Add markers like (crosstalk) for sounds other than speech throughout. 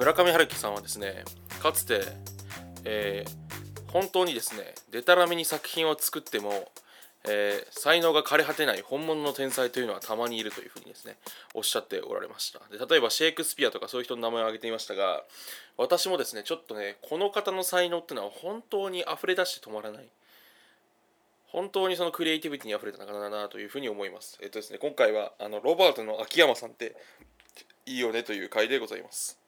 村上春樹さんはですねかつて、えー、本当にですねでたらめに作品を作っても、えー、才能が枯れ果てない本物の天才というのはたまにいるというふうにですねおっしゃっておられました。で例えばシェイクスピアとかそういう人の名前を挙げていましたが私もですねちょっとねこの方の才能っていうのは本当に溢れ出して止まらない。本当にそのクリエイティビティに溢れた方だなというふうに思います。えっとですね、今回はあのロバートの秋山さんっていいよねという回でございます。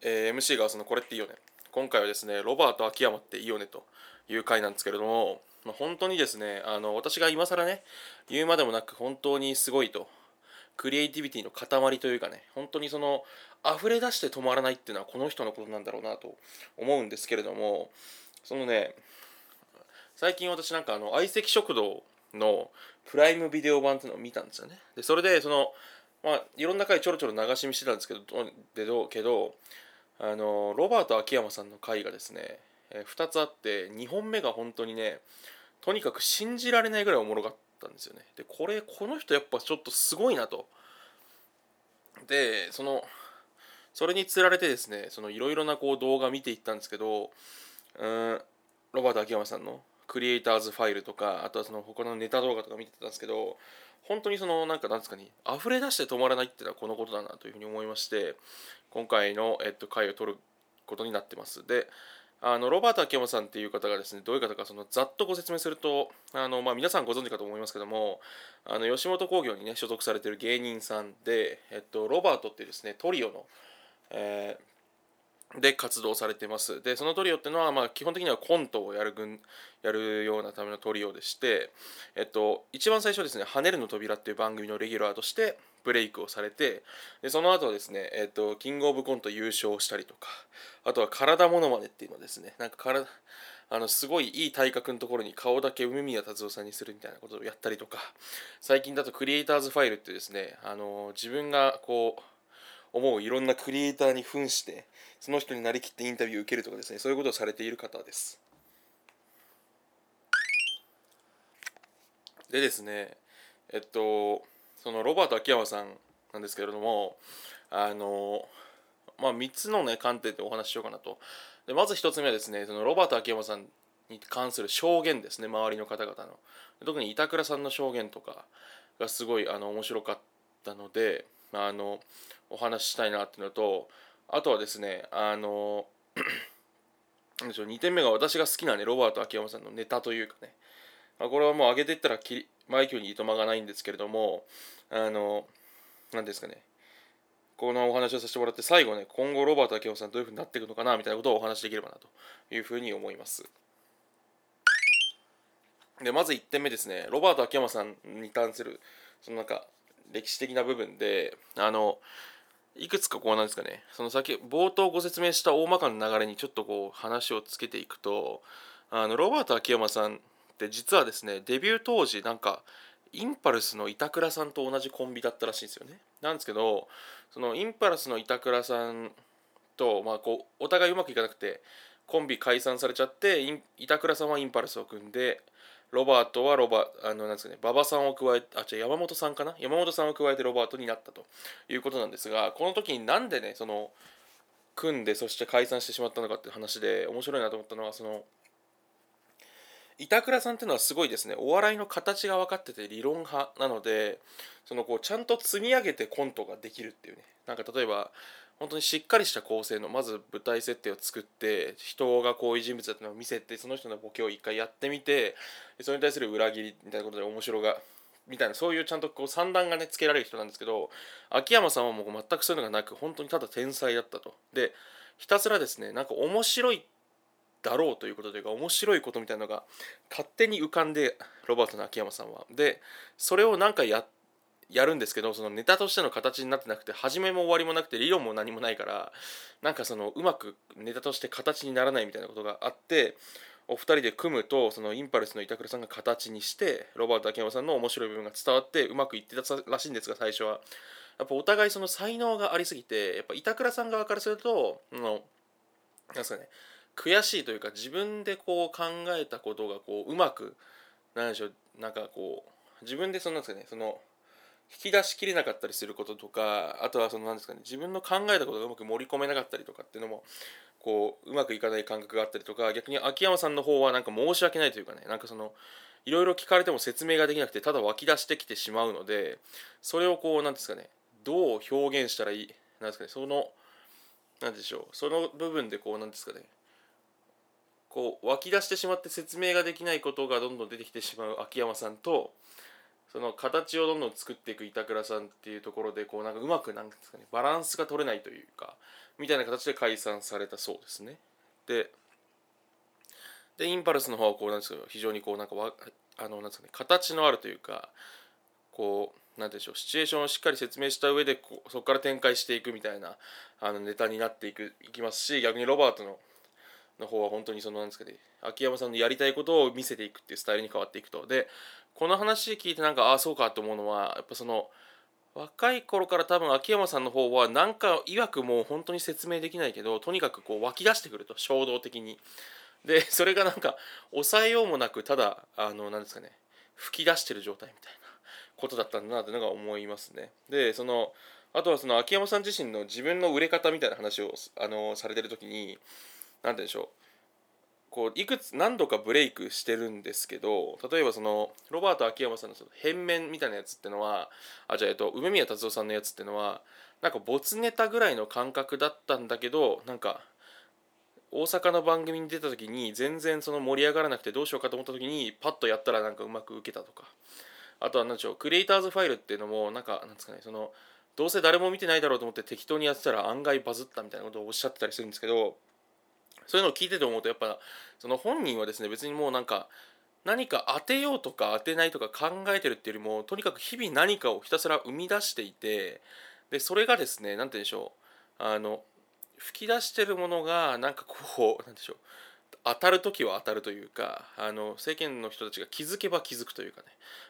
えー、MC がそのこれっていいよね今回はですねロバート秋山っていいよねという回なんですけれども、まあ、本当にですねあの私が今更ね言うまでもなく本当にすごいとクリエイティビティの塊というかね本当にその溢れ出して止まらないっていうのはこの人のことなんだろうなと思うんですけれどもそのね最近私なんかあの相席食堂のプライムビデオ版っていうのを見たんですよね。でそれでそのまあいろんな回ちょろちょろ流し見してたんですけどでどけどあのロバート秋山さんの回がですね、え2つあって2本目が本当にねとにかく信じられないぐらいおもろかった。たんですよね。でこれこの人やっぱちょっとすごいなと。でそのそれにつられてですねそのいろいろなこう動画見ていったんですけどうんロバート秋山さんのクリエイターズファイルとかあとはその他のネタ動画とか見てたんですけど本当にそのなんかなんですかね溢れ出して止まらないっていうのはこのことだなというふうに思いまして今回の、えっと、回を取ることになってます。であのロバート秋山さんっていう方がですねどういう方かそのざっとご説明するとあの、まあ、皆さんご存知かと思いますけどもあの吉本興業にね所属されてる芸人さんで、えっと、ロバートってですねトリオの、えーで活動されてます。で、そのトリオっていうのは、まあ、基本的にはコントをやる軍、やるようなためのトリオでして、えっと、一番最初ですね、跳ねるの扉っていう番組のレギュラーとしてブレイクをされて、で、その後ですね、えっと、キングオブコント優勝したりとか、あとは体モノマネっていうのですね、なんか体、あの、すごいいい体格のところに顔だけ梅宮達夫さんにするみたいなことをやったりとか、最近だとクリエイターズファイルってですね、あの、自分がこう、思ういろんなクリエイターに扮してその人になりきってインタビューを受けるとかですねそういうことをされている方です。でですねえっとそのロバート秋山さんなんですけれどもあのまあ3つのね観点でお話ししようかなと。でまず1つ目はですねそのロバート秋山さんに関する証言ですね周りの方々の。特に板倉さんの証言とかがすごいあの面白かったのであのお話ししたいなっていうのとあとはですねあの (clears throat) 2点目が私が好きなねロバート秋山さんのネタというかね、まあ、これはもう上げていったらきマイ挙にいとまがないんですけれどもあの何ですかね。このお話をさせてもらって最後ね今後ロバート秋山さんどういうふうになっていくのかなみたいなことをお話しできればなというふうに思います。でまず1点目ですね。ロバート秋山さんに関するそのなんか歴史的な部分であのいくつかこうなんですかね。その先冒頭ご説明した大まかな流れにちょっとこう話をつけていくとあのロバート秋山さんって実はですねデビュー当時なんかインパルスの板倉さんと同じコンビだったらしいんですよね。なんですけどそのインパルスの板倉さんと、まあ、こうお互いうまくいかなくてコンビ解散されちゃって板倉さんはインパルスを組んでロバートはロバあのなんですかね馬場さんを加えあ違う山本さんかな？山本さんを加えてロバートになったということなんですがこの時になんでねその組んでそして解散してしまったのかって話で面白いなと思ったのはその板倉さんっていうのはすごいですねお笑いの形が分かってて理論派なのでそのこうちゃんと積み上げてコントができるっていうねなんか例えば本当にしっかりした構成のまず舞台設定を作って人がこういう人物だったのを見せてその人のボケを一回やってみてそれに対する裏切りみたいなことで面白がみたいなそういうちゃんとこう三段がねつけられる人なんですけど秋山さんはもう全くそういうのがなく本当にただ天才だったと。でひたすらですねなんか面白いだろうということというか面白いことみたいなのが勝手に浮かんでロバートの秋山さんは。でそれを何かややるんですけどそのネタとしての形になってなくて始めも終わりもなくて理論も何もないからなんかそのうまくネタとして形にならないみたいなことがあってお二人で組むとそのインパルスの板倉さんが形にしてロバート秋山さんの面白い部分が伝わってうまくいってたらしいんですが最初はやっぱお互いその才能がありすぎてやっぱ板倉さん側からするとのなんですかね悔しいというか自分でこう考えたことがこううまくなんでしょうなんかこう自分でそのなんですかねその引き出しきれなかったりすることとかあとはそのなんですかね自分の考えたことがうまく盛り込めなかったりとかっていうのもこううまくいかない感覚があったりとか逆に秋山さんの方はなんか申し訳ないというかねなんかそのいろいろ聞かれても説明ができなくてただ湧き出してきてしまうのでそれをこうなんですかねどう表現したらいいなんですかねその何でしょうその部分でこうなんですかねこう湧き出してしまって説明ができないことがどんどん出てきてしまう秋山さんとその形をどんどん作っていく板倉さんっていうところでこうなんかうまくなんですかねバランスが取れないというかみたいな形で解散されたそうですね。ででインパルスの方はこうなんですけど非常にこうなんかわあのなんですかね形のあるというかこうなんでしょうシチュエーションをしっかり説明した上でこうそこから展開していくみたいなあのネタになっていくいきますし逆にロバートのの方は本当にそのなんですかね秋山さんのやりたいことを見せていくっていうスタイルに変わっていくと。でこの話聞いてなんかああそうかと思うのはやっぱその若い頃から多分秋山さんの方はなんか曰くもう本当に説明できないけどとにかくこう湧き出してくると衝動的に。でそれがなんか抑えようもなくただあのなんですかね吹き出してる状態みたいなことだったんだなというのが思いますね。でそのあとはその秋山さん自身の自分の売れ方みたいな話をあのされてる時に何て言うんでしょう。こういくつ何度かブレイクしてるんですけど例えばそのロバート秋山さんのその変面みたいなやつってのはあじゃあ、えっと、梅宮達夫さんのやつってのはなんか没ネタぐらいの感覚だったんだけどなんか大阪の番組に出た時に全然その盛り上がらなくてどうしようかと思った時にパッとやったらなんかうまく受けたとか。あとは何でしょうクリエイターズファイルっていうのもなんかなんですかねそのどうせ誰も見てないだろうと思って適当にやってたら案外バズったみたいなことをおっしゃってたりするんですけどそういうのを聞いてて思うとやっぱその本人はですね別にもうなんか何か当てようとか当てないとか考えてるっていうよりもとにかく日々何かをひたすら生み出していてでそれがですね何て言うんでしょうあの吹き出してるものがなんかこう何でしょう当たる時は当たるというかあの世間の人たちが気づけば気づくというかね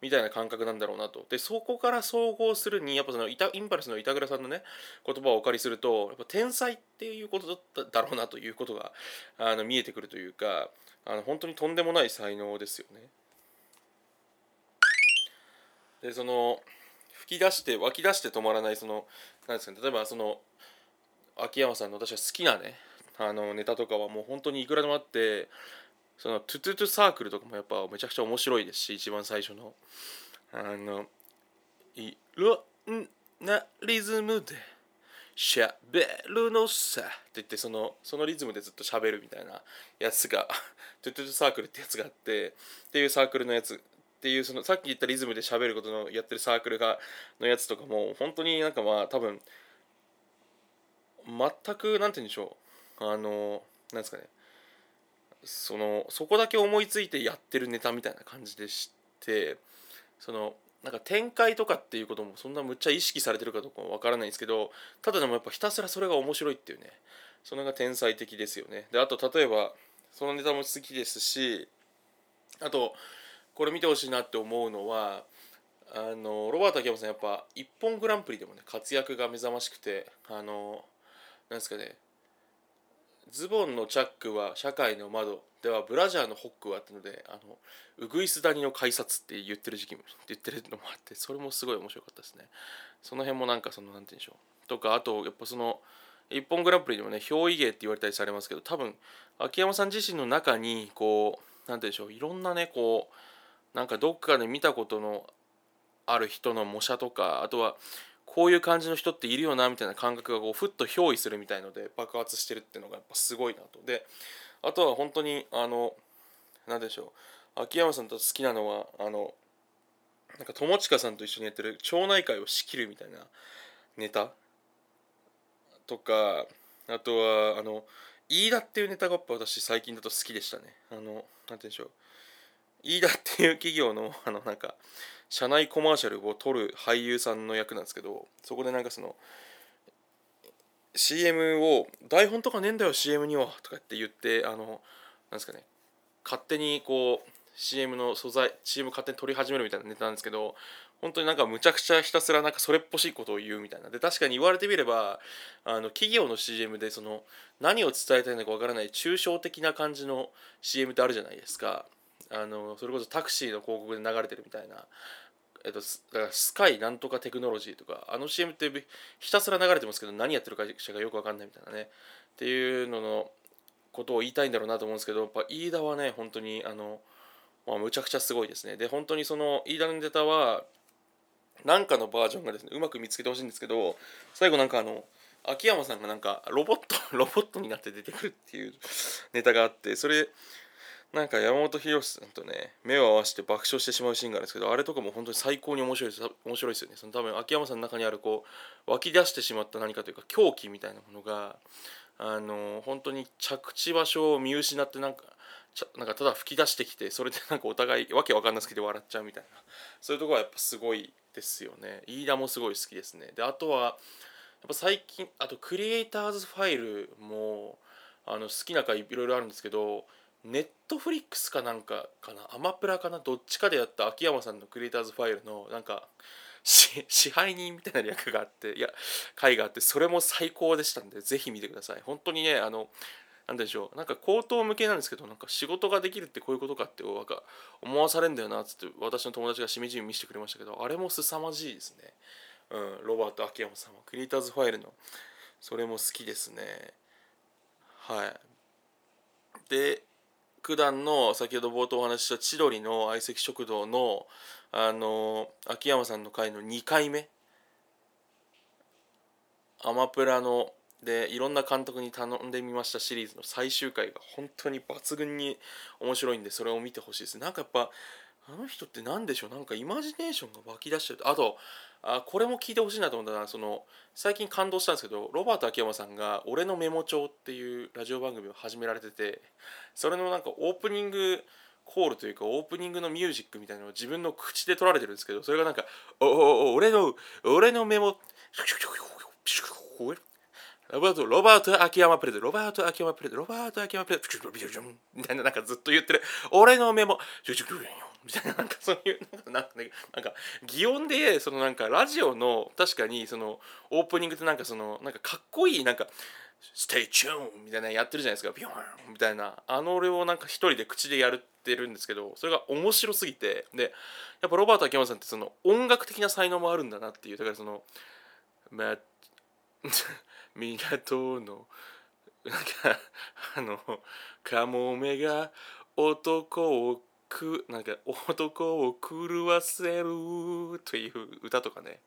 みたいな感覚なんだろうなとでそこから総合するにやっぱそのイタインパルスの板倉さんのね言葉をお借りするとやっぱ天才っていうことだっただろうなということがあの見えてくるというかあの本当にとんでもない才能ですよね。でその吹き出して湧き出して止まらないそのなんですかね例えばその秋山さんの私は好きなねあのネタとかはもう本当にいくらでもあってそのトゥトゥトゥサークルとかもやっぱめちゃくちゃ面白いですし一番最初の。あのいろんなリズムでしゃべるのさって言ってそのそのリズムでずっとしゃべるみたいなやつが (laughs) トゥトゥトゥサークルってやつがあってっていうサークルのやつ。っていうそのさっき言ったリズムでしゃべることのやってるサークルがのやつとかも本当になんかまあ多分全くなんて言うんでしょう。あのなんですかね。そのそこだけ思いついてやってるネタみたいな感じでしてそのなんか展開とかっていうこともそんなむっちゃ意識されてるかどうかもわからないんですけどただでもやっぱひたすらそれが面白いっていうねそれが天才的ですよね。であと例えばそのネタも好きですしあとこれ見てほしいなって思うのはあのロバート秋山さんやっぱ「一本グランプリ」でもね活躍が目覚ましくてあのなんですかねズボンのチャックは社会の窓ではブラジャーのホックはってのであのウグイス谷の改札って言ってる時期もって (laughs) 言ってるのもあってそれもすごい面白かったですね。その辺もなんかそのなんて言うんでしょう。とかあとやっぱその一本グランプリでもね憑依芸って言われたりされますけど多分秋山さん自身の中にこうなんて言うんでしょういろんなねこうなんかどっかで見たことのある人の模写とかあとはこういう感じの人っているよなみたいな感覚がこうふっと憑依するみたいので爆発してるっていうのがやっぱすごいなと。であとは本当にあの何でしょう。秋山さんと好きなのはあのなんか友近さんと一緒にやってる町内会を仕切るみたいなネタ。とかあとはあの飯田っていうネタがやっぱ私最近だと好きでしたね。あの何て言うんでしょう。飯田っていう企業の (laughs) あのなんか社内コマーシャルを撮る俳優さんの役なんですけどそこでなんかその CM を台本とかねえんだよ CM にはとかって言ってあのなんですかね勝手にこう CM の素材 CM 勝手に撮り始めるみたいなネタなんですけど本当になんかむちゃくちゃひたすらなんかそれっぽしいことを言うみたいな。で確かに言われてみればあの企業の CM でその何を伝えたいのかわからない抽象的な感じの CM ってあるじゃないですか。あのそれこそタクシーの広告で流れてるみたいな。えっと、だからスカイなんとかテクノロジーとかあの CM ってひたすら流れてますけど何やってる会社がよくわかんないみたいなね。っていうののことを言いたいんだろうなと思うんですけどやっぱ飯田はね本当にあの、まあ、むちゃくちゃすごいですね。で本当にその飯田のネタはなんかのバージョンがですねうまく見つけてほしいんですけど最後なんかあの秋山さんがなんかロボット (laughs) ロボットになって出てくるっていうネタがあってそれなんか山本博さんとね目を合わせて爆笑してしまうシーンがあるんですけどあれとかも本当に最高に面白いです。面白いですよね。その多分秋山さんの中にあるこう湧き出してしまった何かというか狂気みたいなものがあの本当に着地場所を見失ってなんかちなんかただ吹き出してきてそれでなんかお互いわけわかんないすけど笑っちゃうみたいな。そういうとこはやっぱすごいですよね。飯田もすごい好きですね。であとはやっぱ最近あとクリエイターズファイルもあの好きな回いろいろあるんですけどネットフリックスかなんかかな？アマプラかな？どっちかでやった秋山さんのクリエイターズファイルのなんか支配人みたいな役があっていや回があってそれも最高でしたんでぜひ見てください。本当にねあのなんでしょうなんか口頭向けなんですけどなんか仕事ができるってこういうことかってなんか思わされんだよなっつって私の友達がしみじみ見せてくれましたけどあれも凄まじいですね。うんロバート秋山さんはクリエイターズファイルのそれも好きですね。はい。で九段の先ほど冒頭お話しした千鳥の相席食堂のあの秋山さんの回の2回目。アマプラのでいろんな監督に頼んでみましたシリーズの最終回が本当に抜群に面白いんでそれを見てほしいです。なんかやっぱあの人って何でしょう？なんかイマジネーションが湧き出してる。あとあこれも聞いてほしいなと思ったのはその最近感動したんですけどロバート秋山さんが「俺のメモ帳」っていうラジオ番組を始められててそれのなんかオープニングコールというかオープニングのミュージックみたいなのを自分の口で取られてるんですけどそれがなんか「おお俺の俺のメモ」ロバート、ロバート秋山プレゼロバート秋山プレゼロバート秋山プレゼみたいななんかずっと言ってる俺のメモみたいななんかそういうなんかねなんか擬音でそのなんかラジオの確かにそのオープニングってなんかそのなんかかっこいいなんか stay tune みたいなやってるじゃないですかビョーンみたいな。あの俺をなんか一人で口でやるってるんですけどそれが面白すぎてでやっぱロバート秋山さんってその音楽的な才能もあるんだなっていう。だからそのま (laughs) 港のなんかあのカモメが男をくなんか男を狂わせるという歌とかね。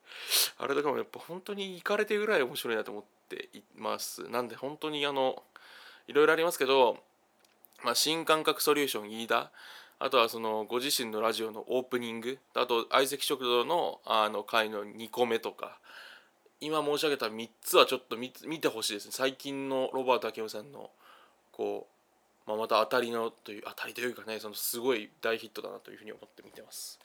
あれとかもやっぱ本当にいかれてぐらい面白いなと思っています。なんで本当にあのいろいろありますけど、まあ、新感覚ソリューション飯田。あとはそのご自身のラジオのオープニング。あと相席食堂のあの回の2個目とか。今申し上げた3つはちょっと見てほしいですね。最近のロバート明夫さんのこう、まあ、また当たりのという当たりというかねそのすごい大ヒットだなというふうに思って見てます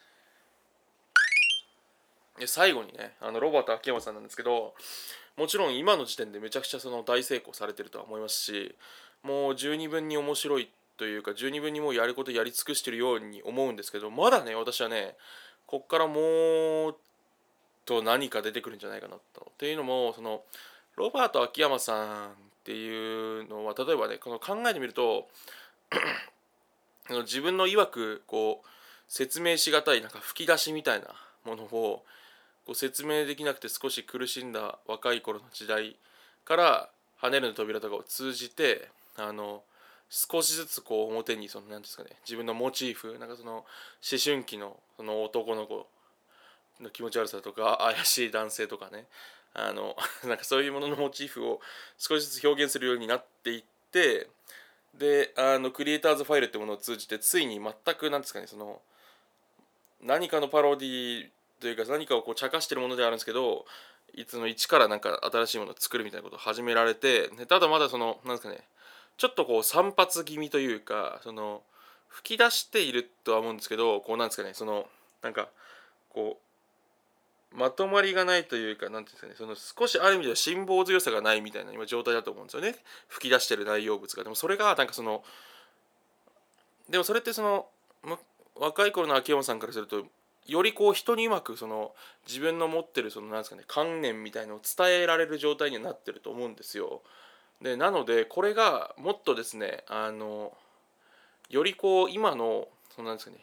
で最後にねあのロバート秋山さんなんですけどもちろん今の時点でめちゃくちゃその大成功されてるとは思いますしもう十二分に面白いというか十二分にもうやることやり尽くしてるように思うんですけどまだね私はねこっからもうと何か出てくるんじゃないかなと。っていうのもそのロバート秋山さんっていうのは例えばねこの考えてみると (clears throat) 自分の曰くこう説明しがたいなんか吹き出しみたいなものをこう説明できなくて少し苦しんだ若い頃の時代から「跳ねるの扉」とかを通じてあの少しずつこう表にその何ですかね自分のモチーフなんかその思春期のその男の子の気持ち悪さとか怪しい男性とかねあの (laughs) なんかそういうもののモチーフを少しずつ表現するようになっていってであのクリエイターズファイルってものを通じてついに全くなんですかねその何かのパロディというか何かをこう茶化してるものであるんですけどいつの一からなんか新しいものを作るみたいなことを始められてただまだそのなんですかねちょっとこう散髪気味というかその吹き出しているとは思うんですけどこうなんですかねそのなんかこうまとまりがないというか何ていうんですかねその少しある意味では辛抱強さがないみたいな今状態だと思うんですよね吹き出してる内容物がでもそれがなんかそのでもそれってその若い頃の秋山さんからするとよりこう人にうまくその自分の持ってるそのなんですかね観念みたいのを伝えられる状態にはなってると思うんですよ。でなのでこれがもっとですねあのよりこう今のそのなんですかね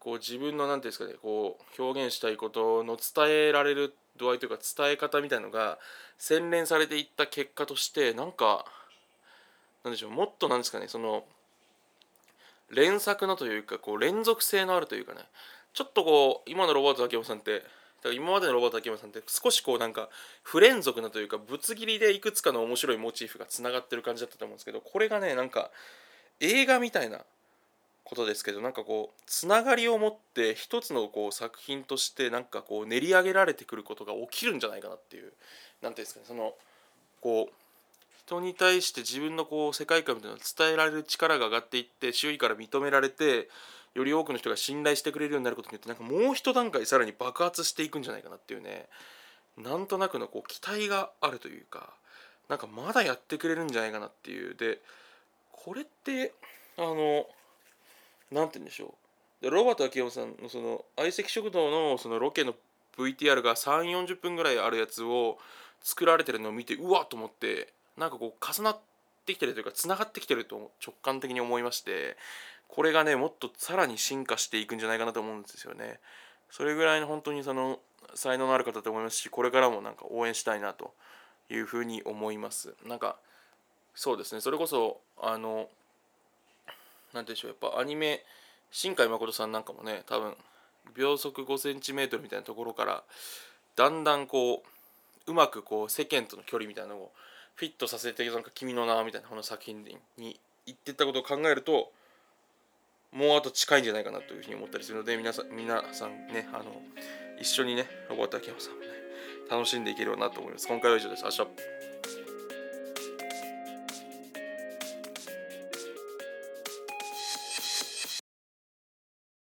こう自分の何て言うんですかねこう表現したいことの伝えられる度合いというか伝え方みたいのが洗練されていった結果としてなんかなんでしょうもっとなんですかねその連作のというかこう連続性のあるというかねちょっとこう今のロバート秋山さんってだから今までのロバート秋山さんって少しこうなんか不連続なというかぶつ切りでいくつかの面白いモチーフがつながってる感じだったと思うんですけどこれがねなんか映画みたいなことですけどなんかこうつながりを持って一つのこう作品としてなんかこう練り上げられてくることが起きるんじゃないかなっていう何ていうんですかねそのこう人に対して自分のこう世界観みたいなのを伝えられる力が上がっていって周囲から認められてより多くの人が信頼してくれるようになることによってなんかもう一段階さらに爆発していくんじゃないかなっていうねなんとなくのこう期待があるというかなんかまだやってくれるんじゃないかなっていう。でこれってあの何て言うんでしょうでロバート秋山さんのその相席食堂のそのロケの VTR が3 4 0分ぐらいあるやつを作られてるのを見てうわっと思ってなんかこう重なってきてるというかつながってきてると直感的に思いましてこれがねもっとさらに進化していくんじゃないかなと思うんですよね。それぐらいの本当にその才能のある方だと思いますしこれからもなんか応援したいなというふうに思います。なんかそうですねそれこそあの何でしょうやっぱアニメ新海誠さんなんかもね多分秒速 5cm みたいなところからだんだんこううまくこう世間との距離みたいなのをフィットさせてなんか「君の名」みたいなこの作品に言ってったことを考えるともうあと近いんじゃないかなというふうに思ったりするので皆さん皆さんねあの一緒にねロバート秋山さんもね楽しんでいければなと思います。今回は以上です。明日。